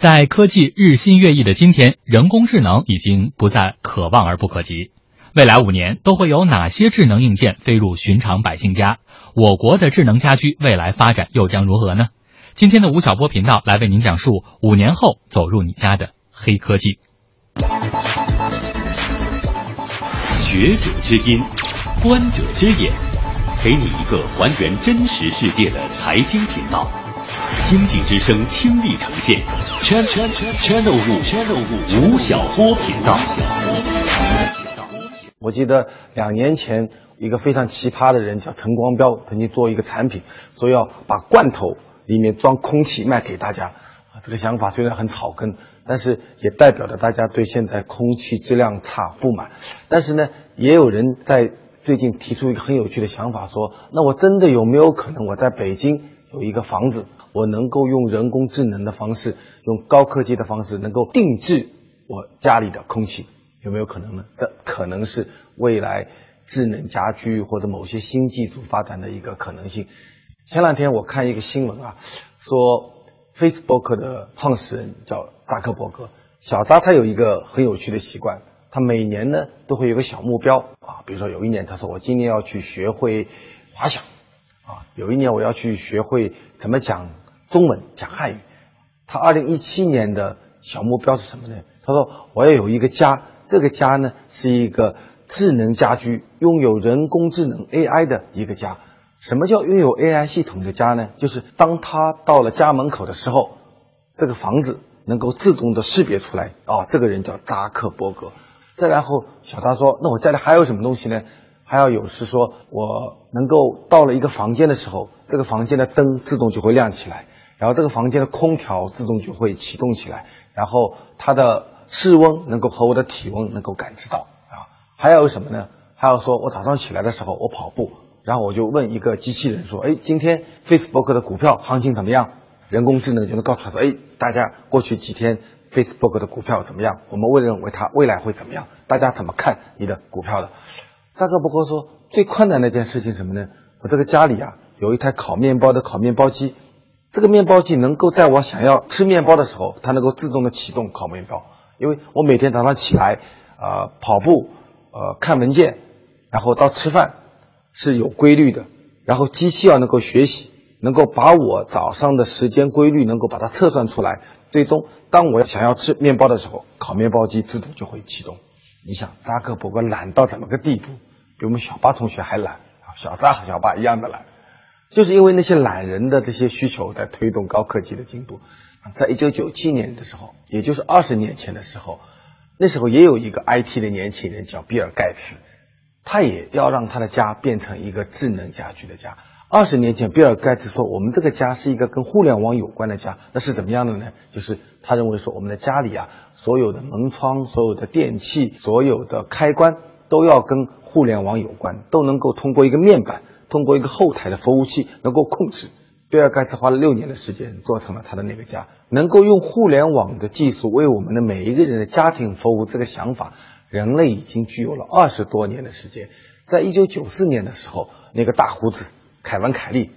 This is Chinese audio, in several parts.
在科技日新月异的今天，人工智能已经不再可望而不可及。未来五年都会有哪些智能硬件飞入寻常百姓家？我国的智能家居未来发展又将如何呢？今天的吴晓波频道来为您讲述五年后走入你家的黑科技。学者之音，观者之眼，给你一个还原真实世界的财经频道。经济之声倾力呈现，channel 五 channel 五吴晓波频道。我记得两年前，一个非常奇葩的人叫陈光标，曾经做一个产品，说要把罐头里面装空气卖给大家。这个想法虽然很草根，但是也代表着大家对现在空气质量差不满。但是呢，也有人在最近提出一个很有趣的想法，说：那我真的有没有可能我在北京有一个房子，我能够用人工智能的方式，用高科技的方式，能够定制我家里的空气？有没有可能呢？这可能是未来智能家居或者某些新技术发展的一个可能性。前两天我看一个新闻啊，说 Facebook 的创始人叫扎克伯格，小扎他有一个很有趣的习惯，他每年呢都会有个小目标啊，比如说有一年他说我今年要去学会滑翔啊，有一年我要去学会怎么讲中文讲汉语。他二零一七年的小目标是什么呢？他说我要有一个家。这个家呢是一个智能家居，拥有人工智能 AI 的一个家。什么叫拥有 AI 系统的家呢？就是当他到了家门口的时候，这个房子能够自动的识别出来，啊，这个人叫扎克伯格。再然后，小扎说：“那我家里还有什么东西呢？还要有是说我能够到了一个房间的时候，这个房间的灯自动就会亮起来，然后这个房间的空调自动就会启动起来，然后它的。”室温能够和我的体温能够感知到啊，还有什么呢？还有说我早上起来的时候我跑步，然后我就问一个机器人说：“哎，今天 Facebook 的股票行情怎么样？”人工智能就能告诉他说：“哎，大家过去几天 Facebook 的股票怎么样？我们未认为它未来会怎么样？大家怎么看你的股票的？”扎克伯格说：“最困难的一件事情什么呢？我这个家里啊有一台烤面包的烤面包机，这个面包机能够在我想要吃面包的时候，它能够自动的启动烤面包。”因为我每天早上起来，呃，跑步，呃，看文件，然后到吃饭，是有规律的。然后机器要能够学习，能够把我早上的时间规律能够把它测算出来。最终，当我想要吃面包的时候，烤面包机自动就会启动。你想，扎克伯格懒到怎么个地步？比我们小巴同学还懒啊，小扎和小巴一样的懒，就是因为那些懒人的这些需求在推动高科技的进步。在一九九七年的时候，也就是二十年前的时候，那时候也有一个 IT 的年轻人叫比尔盖茨，他也要让他的家变成一个智能家居的家。二十年前，比尔盖茨说：“我们这个家是一个跟互联网有关的家。”那是怎么样的呢？就是他认为说，我们的家里啊，所有的门窗、所有的电器、所有的开关都要跟互联网有关，都能够通过一个面板，通过一个后台的服务器能够控制。比尔盖茨花了六年的时间做成了他的那个家，能够用互联网的技术为我们的每一个人的家庭服务。这个想法，人类已经具有了二十多年的时间。在一九九四年的时候，那个大胡子凯文·凯利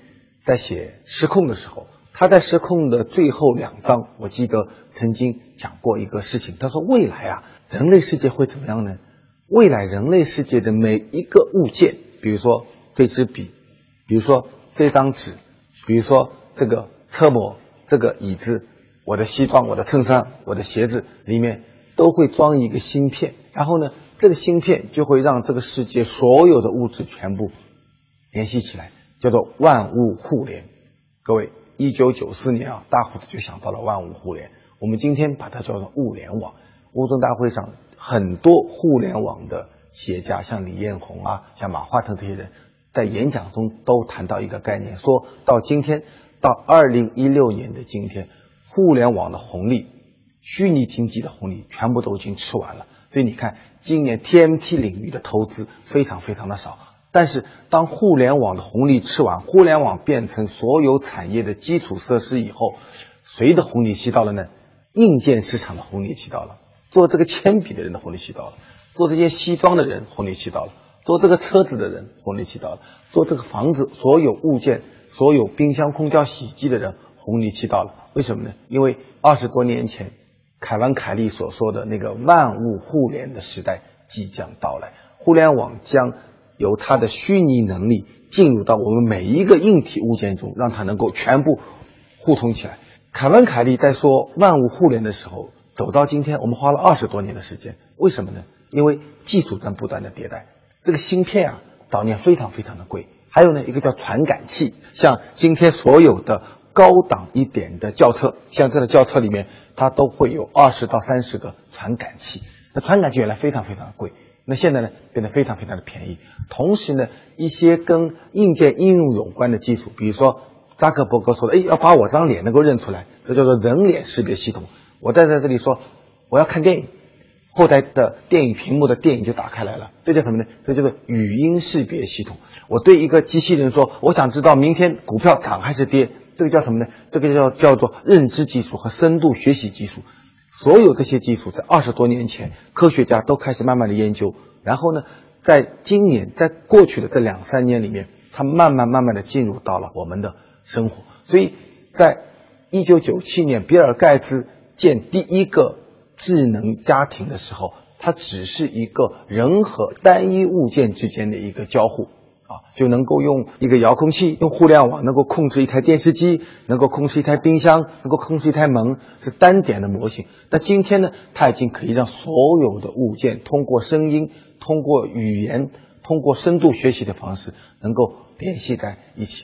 在写《失控》的时候，他在《失控》的最后两章，我记得曾经讲过一个事情。他说：“未来啊，人类世界会怎么样呢？未来人类世界的每一个物件，比如说这支笔，比如说这张纸。”比如说这个车模、这个椅子、我的西装、我的衬衫、我的鞋子里面都会装一个芯片，然后呢，这个芯片就会让这个世界所有的物质全部联系起来，叫做万物互联。各位，一九九四年啊，大胡子就想到了万物互联，我们今天把它叫做物联网。乌镇大会上，很多互联网的企业家，像李彦宏啊，像马化腾这些人。在演讲中都谈到一个概念，说到今天，到二零一六年的今天，互联网的红利、虚拟经济的红利全部都已经吃完了。所以你看，今年 TMT 领域的投资非常非常的少。但是，当互联网的红利吃完，互联网变成所有产业的基础设施以后，谁的红利期到了呢？硬件市场的红利期到了，做这个铅笔的人的红利期到了，做这件西装的人红利期到了。做这个车子的人红利期到了，做这个房子所有物件、所有冰箱、空调、洗衣机的人红利期到了。为什么呢？因为二十多年前，凯文·凯利所说的那个万物互联的时代即将到来，互联网将由它的虚拟能力进入到我们每一个硬体物件中，让它能够全部互通起来。凯文·凯利在说万物互联的时候，走到今天，我们花了二十多年的时间。为什么呢？因为技术在不断的迭代。这个芯片啊，早年非常非常的贵。还有呢，一个叫传感器，像今天所有的高档一点的轿车，像这个轿车里面，它都会有二十到三十个传感器。那传感器原来非常非常的贵，那现在呢，变得非常非常的便宜。同时呢，一些跟硬件应用有关的技术，比如说扎克伯格说的，哎，要把我张脸能够认出来，这叫做人脸识别系统。我站在这里说，我要看电影。后台的电影屏幕的电影就打开来了，这叫什么呢？这叫做语音识别系统。我对一个机器人说，我想知道明天股票涨还是跌，这个叫什么呢？这个叫叫做认知技术和深度学习技术。所有这些技术在二十多年前，科学家都开始慢慢的研究，然后呢，在今年，在过去的这两三年里面，它慢慢慢慢的进入到了我们的生活。所以在一九九七年，比尔盖茨建第一个。智能家庭的时候，它只是一个人和单一物件之间的一个交互啊，就能够用一个遥控器，用互联网能够控制一台电视机，能够控制一台冰箱，能够控制一台门，是单点的模型。但今天呢，它已经可以让所有的物件通过声音、通过语言、通过深度学习的方式，能够联系在一起。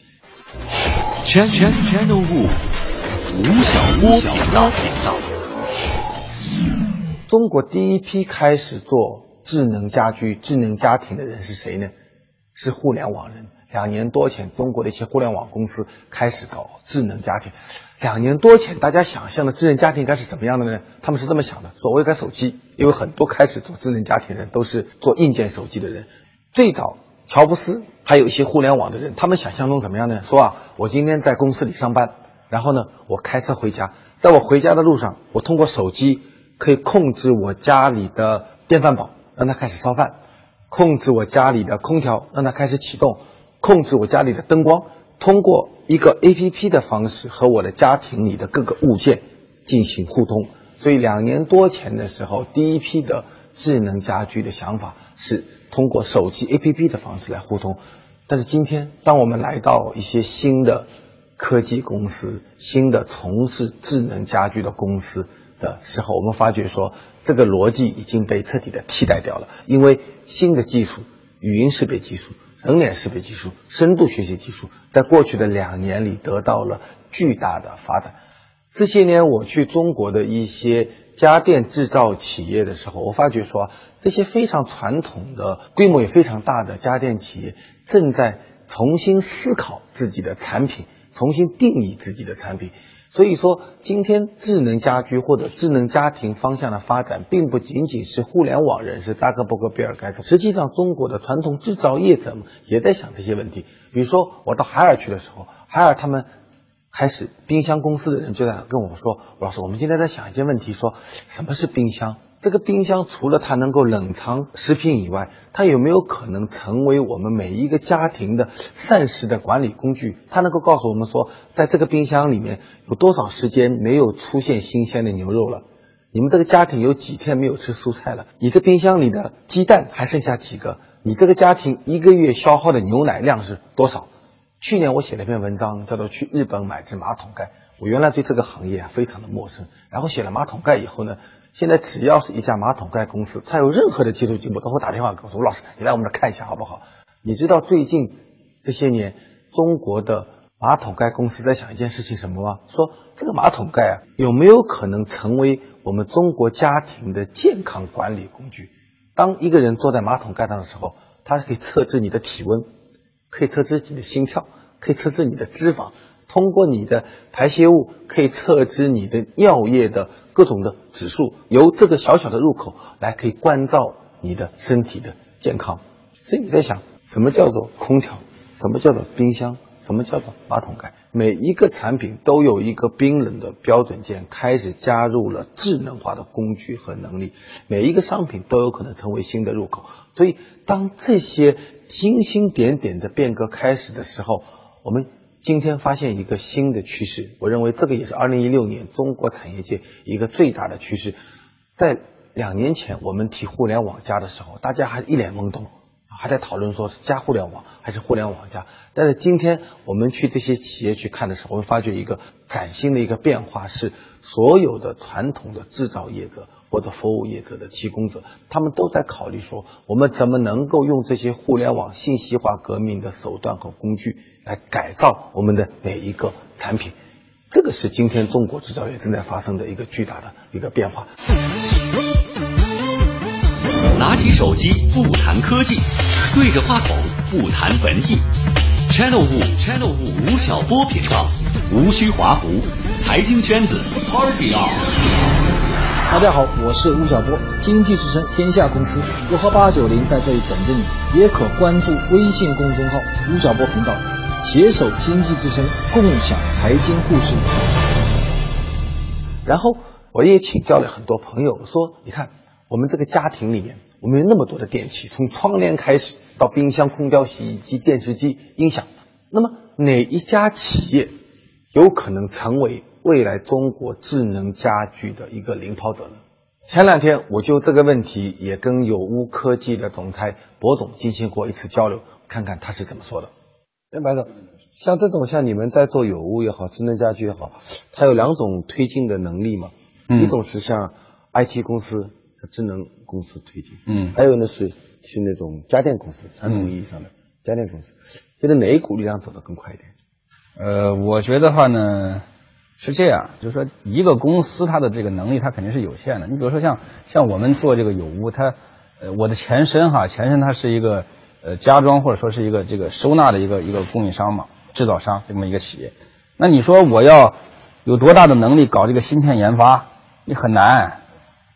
全全全都物，吴晓波频道。中国第一批开始做智能家居、智能家庭的人是谁呢？是互联网人。两年多前，中国的一些互联网公司开始搞智能家庭。两年多前，大家想象的智能家庭应该是怎么样的呢？他们是这么想的：说我有个手机，因为很多开始做智能家庭的人都是做硬件手机的人。最早，乔布斯还有一些互联网的人，他们想象中怎么样呢？说啊，我今天在公司里上班，然后呢，我开车回家，在我回家的路上，我通过手机。可以控制我家里的电饭煲，让它开始烧饭；控制我家里的空调，让它开始启动；控制我家里的灯光，通过一个 A P P 的方式和我的家庭里的各个物件进行互通。所以两年多前的时候，第一批的智能家居的想法是通过手机 A P P 的方式来互通。但是今天，当我们来到一些新的科技公司、新的从事智能家居的公司。的时候，我们发觉说，这个逻辑已经被彻底的替代掉了。因为新的技术，语音识别技术、人脸识别技术、深度学习技术，在过去的两年里得到了巨大的发展。这些年，我去中国的一些家电制造企业的时候，我发觉说，这些非常传统的、规模也非常大的家电企业，正在重新思考自己的产品，重新定义自己的产品。所以说，今天智能家居或者智能家庭方向的发展，并不仅仅是互联网人士扎克伯格、比尔盖茨。实际上，中国的传统制造业者们也在想这些问题。比如说，我到海尔去的时候，海尔他们开始冰箱公司的人就在跟我们说：“老师，我们今天在想一些问题，说什么是冰箱？”这个冰箱除了它能够冷藏食品以外，它有没有可能成为我们每一个家庭的膳食的管理工具？它能够告诉我们说，在这个冰箱里面有多少时间没有出现新鲜的牛肉了？你们这个家庭有几天没有吃蔬菜了？你这冰箱里的鸡蛋还剩下几个？你这个家庭一个月消耗的牛奶量是多少？去年我写了一篇文章，叫做《去日本买只马桶盖》。我原来对这个行业啊非常的陌生，然后写了马桶盖以后呢。现在只要是一家马桶盖公司，它有任何的技术进步，都会打电话给我说：“吴老师，你来我们这看一下好不好？”你知道最近这些年中国的马桶盖公司在想一件事情什么吗？说这个马桶盖啊，有没有可能成为我们中国家庭的健康管理工具？当一个人坐在马桶盖上的时候，它可以测知你的体温，可以测知你的心跳，可以测知你的脂肪。通过你的排泄物可以测知你的尿液的各种的指数，由这个小小的入口来可以关照你的身体的健康。所以你在想，什么叫做空调？什么叫做冰箱？什么叫做马桶盖？每一个产品都有一个冰冷的标准件，开始加入了智能化的工具和能力。每一个商品都有可能成为新的入口。所以，当这些星星点点的变革开始的时候，我们。今天发现一个新的趋势，我认为这个也是二零一六年中国产业界一个最大的趋势。在两年前我们提互联网加的时候，大家还一脸懵懂，还在讨论说是加互联网还是互联网加。但是今天我们去这些企业去看的时候，会发觉一个崭新的一个变化是，所有的传统的制造业者。或者服务业者的提供者，他们都在考虑说，我们怎么能够用这些互联网信息化革命的手段和工具来改造我们的每一个产品。这个是今天中国制造业正在发生的一个巨大的一个变化。拿起手机不谈科技，对着话筒不谈文艺。Channel 五 Channel 五吴晓波频道，无需华服，财经圈子 Party on。大家好，我是吴晓波，经济之声天下公司我和八九零在这里等着你，也可关注微信公众号吴晓波频道，携手经济之声，共享财经故事。然后我也请教了很多朋友，说你看我们这个家庭里面，我们有那么多的电器，从窗帘开始到冰箱、空调、洗衣机、电视机、音响，那么哪一家企业有可能成为？未来中国智能家居的一个领跑者呢？前两天我就这个问题也跟有屋科技的总裁博总进行过一次交流，看看他是怎么说的。哎，白总，像这种像你们在做有屋也好，智能家居也好，它有两种推进的能力嘛？嗯。一种是像 IT 公司、智能公司推进，嗯。还有呢是是那种家电公司，传统意义上的家电公司，觉得哪一股力量走得更快一点？呃，我觉得话呢。是这样，就是说一个公司它的这个能力它肯定是有限的。你比如说像像我们做这个有屋，它呃我的前身哈前身它是一个呃家装或者说是一个这个收纳的一个一个供应商嘛制造商这么一个企业。那你说我要有多大的能力搞这个芯片研发？你很难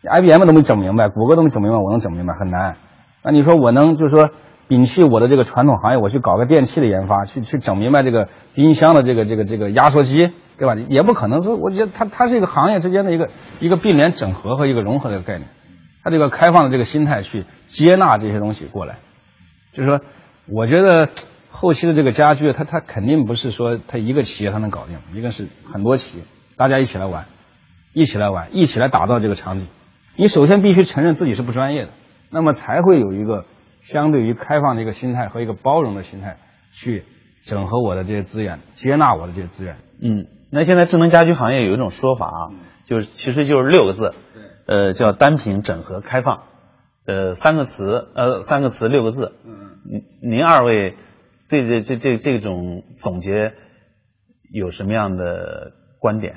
，IBM 都没整明白，谷歌都没整明白，我能整明白很难。那你说我能就是说摒弃我的这个传统行业，我去搞个电器的研发，去去整明白这个冰箱的这个这个这个压缩机？对吧？也不可能说，我觉得它它是一个行业之间的一个一个并联整合和一个融合的一个概念，它这个开放的这个心态去接纳这些东西过来，就是说，我觉得后期的这个家具，它它肯定不是说它一个企业它能搞定，一个是很多企业大家一起来玩，一起来玩，一起来打造这个场景。你首先必须承认自己是不专业的，那么才会有一个相对于开放的一个心态和一个包容的心态去整合我的这些资源，接纳我的这些资源。嗯。那现在智能家居行业有一种说法啊，就是其实就是六个字，呃，叫单品整合开放，呃，三个词，呃，三个词六个字。嗯您二位对这这这这种总结有什么样的观点？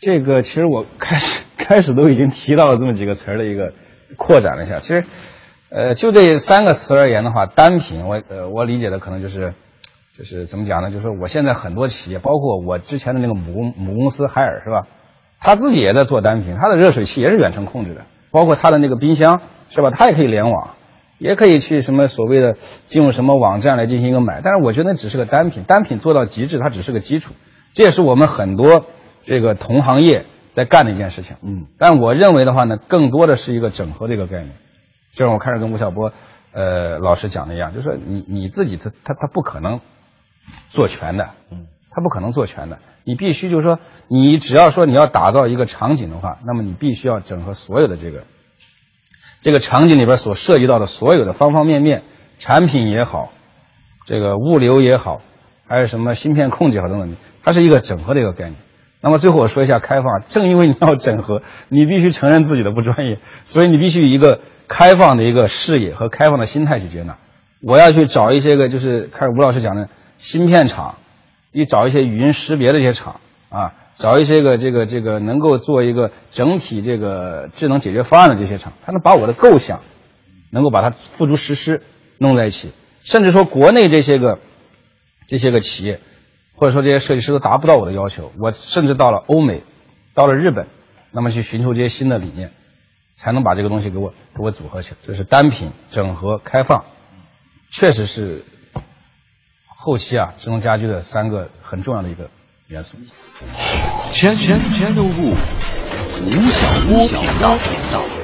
这个其实我开始 开始都已经提到了这么几个词儿的一个扩展了一下。其实，呃，就这三个词而言的话，单品，我呃我理解的可能就是。就是怎么讲呢？就是说，我现在很多企业，包括我之前的那个母公母公司海尔，是吧？他自己也在做单品，他的热水器也是远程控制的，包括他的那个冰箱，是吧？他也可以联网，也可以去什么所谓的进入什么网站来进行一个买。但是我觉得那只是个单品，单品做到极致，它只是个基础。这也是我们很多这个同行业在干的一件事情。嗯。但我认为的话呢，更多的是一个整合的一个概念。就像我开始跟吴晓波呃老师讲的一样，就是说你你自己他他他不可能。做全的，嗯，他不可能做全的。你必须就是说，你只要说你要打造一个场景的话，那么你必须要整合所有的这个这个场景里边所涉及到的所有的方方面面，产品也好，这个物流也好，还有什么芯片控制好等等，它是一个整合的一个概念。那么最后我说一下开放，正因为你要整合，你必须承认自己的不专业，所以你必须以一个开放的一个视野和开放的心态去接纳。我要去找一些个，就是开始吴老师讲的。芯片厂，你找一些语音识别的一些厂啊，找一些个这个这个能够做一个整体这个智能解决方案的这些厂，他能把我的构想，能够把它付诸实施，弄在一起。甚至说国内这些个这些个企业，或者说这些设计师都达不到我的要求，我甚至到了欧美，到了日本，那么去寻求这些新的理念，才能把这个东西给我给我组合起来。这是单品整合开放，确实是。后期啊，智能家居的三个很重要的一个元素。全全全都物，吴晓波频道。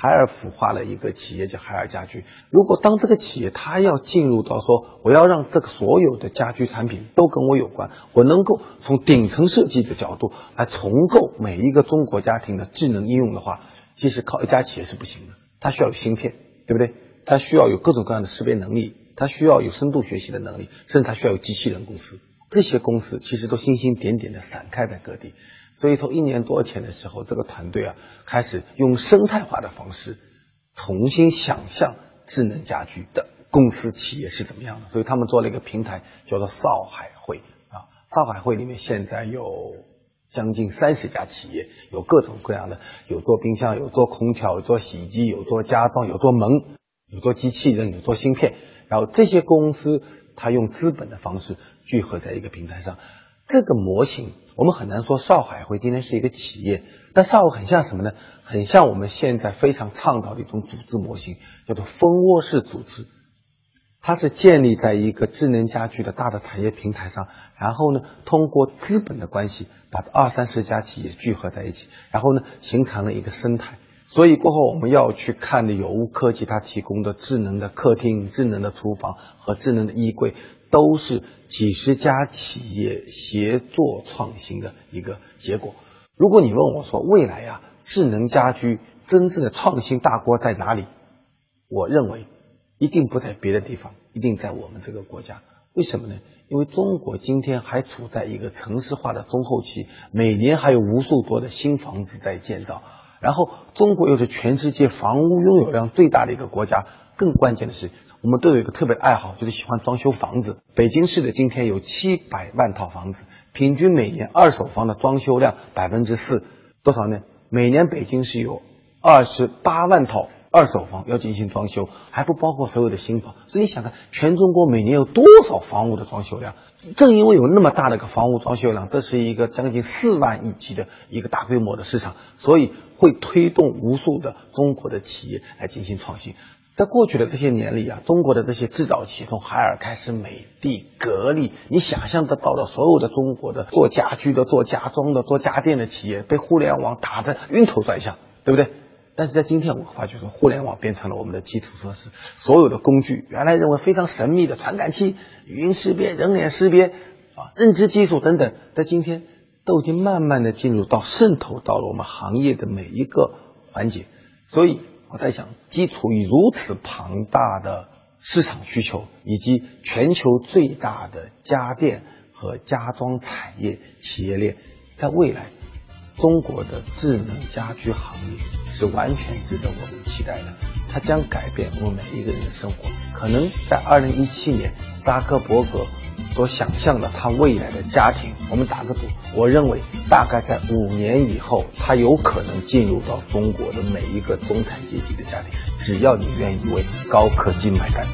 海尔孵化了一个企业叫海尔家居。如果当这个企业它要进入到说，我要让这个所有的家居产品都跟我有关，我能够从顶层设计的角度来重构每一个中国家庭的智能应用的话，其实靠一家企业是不行的。它需要有芯片，对不对？它需要有各种各样的识别能力，它需要有深度学习的能力，甚至它需要有机器人公司。这些公司其实都星星点点的散开在各地。所以从一年多前的时候，这个团队啊开始用生态化的方式重新想象智能家居的公司企业是怎么样的。所以他们做了一个平台，叫做少海会啊。少海会里面现在有将近三十家企业，有各种各样的，有做冰箱，有做空调，有做洗衣机，有做家装，有做门，有做机器人，有做芯片。然后这些公司，它用资本的方式聚合在一个平台上。这个模型，我们很难说少海会今天是一个企业，但少海很像什么呢？很像我们现在非常倡导的一种组织模型，叫做蜂窝式组织。它是建立在一个智能家居的大的产业平台上，然后呢，通过资本的关系，把二三十家企业聚合在一起，然后呢，形成了一个生态。所以过后我们要去看的有物科技它提供的智能的客厅、智能的厨房和智能的衣柜。都是几十家企业协作创新的一个结果。如果你问我说未来呀，智能家居真正的创新大国在哪里？我认为一定不在别的地方，一定在我们这个国家。为什么呢？因为中国今天还处在一个城市化的中后期，每年还有无数多的新房子在建造。然后，中国又是全世界房屋拥有量最大的一个国家。更关键的是。我们都有一个特别爱好，就是喜欢装修房子。北京市的今天有七百万套房子，平均每年二手房的装修量百分之四，多少呢？每年北京市有二十八万套二手房要进行装修，还不包括所有的新房。所以你想看，全中国每年有多少房屋的装修量？正因为有那么大的一个房屋装修量，这是一个将近四万亿级的一个大规模的市场，所以会推动无数的中国的企业来进行创新。在过去的这些年里啊，中国的这些制造企业，从海尔开始，美的、格力，你想象得到的所有的中国的做家居的、做家装的、做家电的企业，被互联网打得晕头转向，对不对？但是在今天，我发觉说，互联网变成了我们的基础设施，所有的工具，原来认为非常神秘的传感器、语音识别、人脸识别啊、认知技术等等，在今天都已经慢慢的进入到渗透到了我们行业的每一个环节，所以。我在想，基础于如此庞大的市场需求，以及全球最大的家电和家装产业企业链，在未来，中国的智能家居行业是完全值得我们期待的。它将改变我们每一个人的生活。可能在二零一七年，扎克伯格。所想象的他未来的家庭，我们打个赌，我认为大概在五年以后，他有可能进入到中国的每一个中产阶级的家庭，只要你愿意为高科技买单。